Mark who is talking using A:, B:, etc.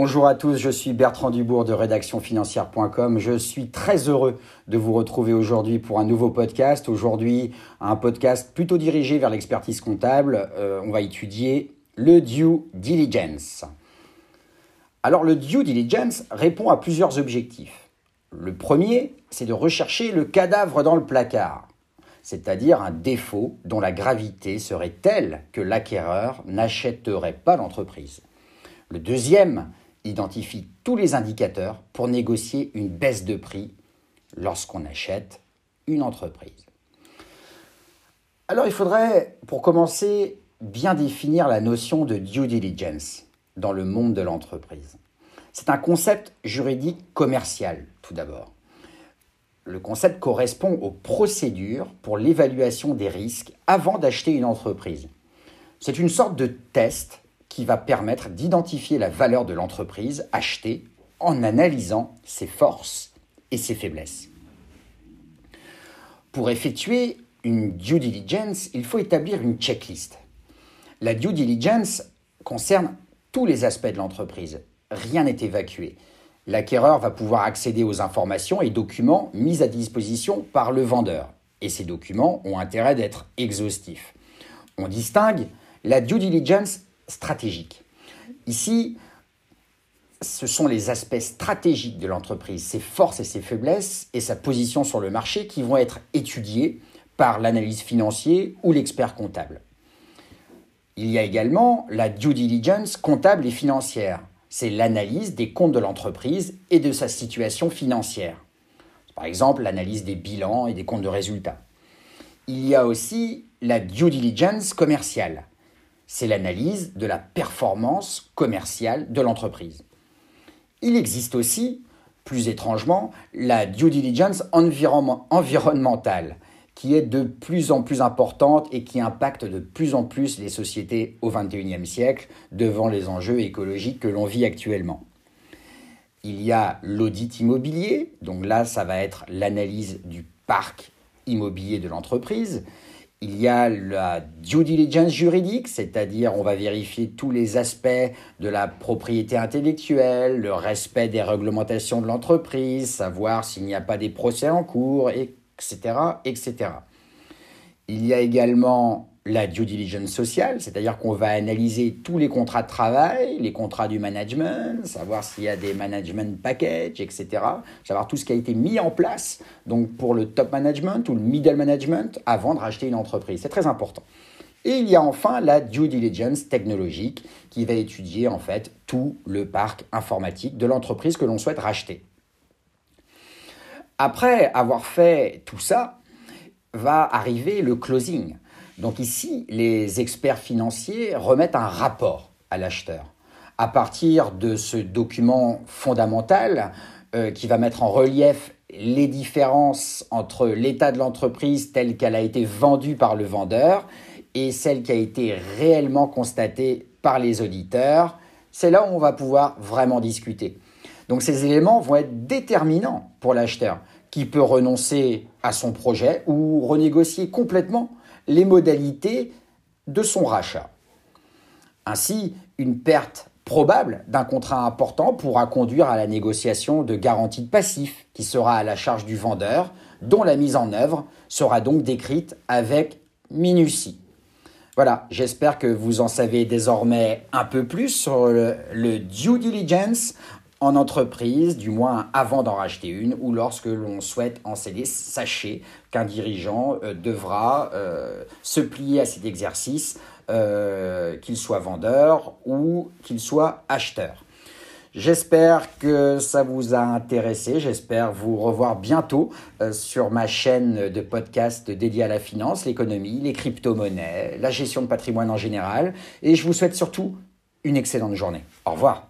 A: Bonjour à tous, je suis Bertrand Dubourg de rédactionfinancière.com. Je suis très heureux de vous retrouver aujourd'hui pour un nouveau podcast. Aujourd'hui, un podcast plutôt dirigé vers l'expertise comptable. Euh, on va étudier le due diligence. Alors le due diligence répond à plusieurs objectifs. Le premier, c'est de rechercher le cadavre dans le placard, c'est-à-dire un défaut dont la gravité serait telle que l'acquéreur n'achèterait pas l'entreprise. Le deuxième identifie tous les indicateurs pour négocier une baisse de prix lorsqu'on achète une entreprise. Alors il faudrait, pour commencer, bien définir la notion de due diligence dans le monde de l'entreprise. C'est un concept juridique commercial, tout d'abord. Le concept correspond aux procédures pour l'évaluation des risques avant d'acheter une entreprise. C'est une sorte de test qui va permettre d'identifier la valeur de l'entreprise achetée en analysant ses forces et ses faiblesses. Pour effectuer une due diligence, il faut établir une checklist. La due diligence concerne tous les aspects de l'entreprise. Rien n'est évacué. L'acquéreur va pouvoir accéder aux informations et documents mis à disposition par le vendeur. Et ces documents ont intérêt d'être exhaustifs. On distingue la due diligence stratégique. Ici, ce sont les aspects stratégiques de l'entreprise, ses forces et ses faiblesses et sa position sur le marché qui vont être étudiés par l'analyse financière ou l'expert comptable. Il y a également la due diligence comptable et financière. C'est l'analyse des comptes de l'entreprise et de sa situation financière. Par exemple, l'analyse des bilans et des comptes de résultats. Il y a aussi la due diligence commerciale c'est l'analyse de la performance commerciale de l'entreprise. Il existe aussi, plus étrangement, la due diligence environnementale, qui est de plus en plus importante et qui impacte de plus en plus les sociétés au XXIe siècle devant les enjeux écologiques que l'on vit actuellement. Il y a l'audit immobilier, donc là ça va être l'analyse du parc immobilier de l'entreprise. Il y a la due diligence juridique, c'est-à-dire on va vérifier tous les aspects de la propriété intellectuelle, le respect des réglementations de l'entreprise, savoir s'il n'y a pas des procès en cours, etc., etc. Il y a également la due diligence sociale, c'est-à-dire qu'on va analyser tous les contrats de travail, les contrats du management, savoir s'il y a des management packages, etc. Savoir tout ce qui a été mis en place donc pour le top management ou le middle management avant de racheter une entreprise. C'est très important. Et il y a enfin la due diligence technologique qui va étudier en fait tout le parc informatique de l'entreprise que l'on souhaite racheter. Après avoir fait tout ça, va arriver le closing. Donc ici, les experts financiers remettent un rapport à l'acheteur. À partir de ce document fondamental euh, qui va mettre en relief les différences entre l'état de l'entreprise telle qu'elle a été vendue par le vendeur et celle qui a été réellement constatée par les auditeurs, c'est là où on va pouvoir vraiment discuter. Donc ces éléments vont être déterminants pour l'acheteur qui peut renoncer à son projet ou renégocier complètement les modalités de son rachat. Ainsi, une perte probable d'un contrat important pourra conduire à la négociation de garanties de passif qui sera à la charge du vendeur, dont la mise en œuvre sera donc décrite avec minutie. Voilà, j'espère que vous en savez désormais un peu plus sur le, le due diligence en entreprise, du moins avant d'en racheter une, ou lorsque l'on souhaite en céder, sachez qu'un dirigeant euh, devra euh, se plier à cet exercice, euh, qu'il soit vendeur ou qu'il soit acheteur. J'espère que ça vous a intéressé. J'espère vous revoir bientôt sur ma chaîne de podcast dédiée à la finance, l'économie, les crypto-monnaies, la gestion de patrimoine en général. Et je vous souhaite surtout une excellente journée. Au revoir.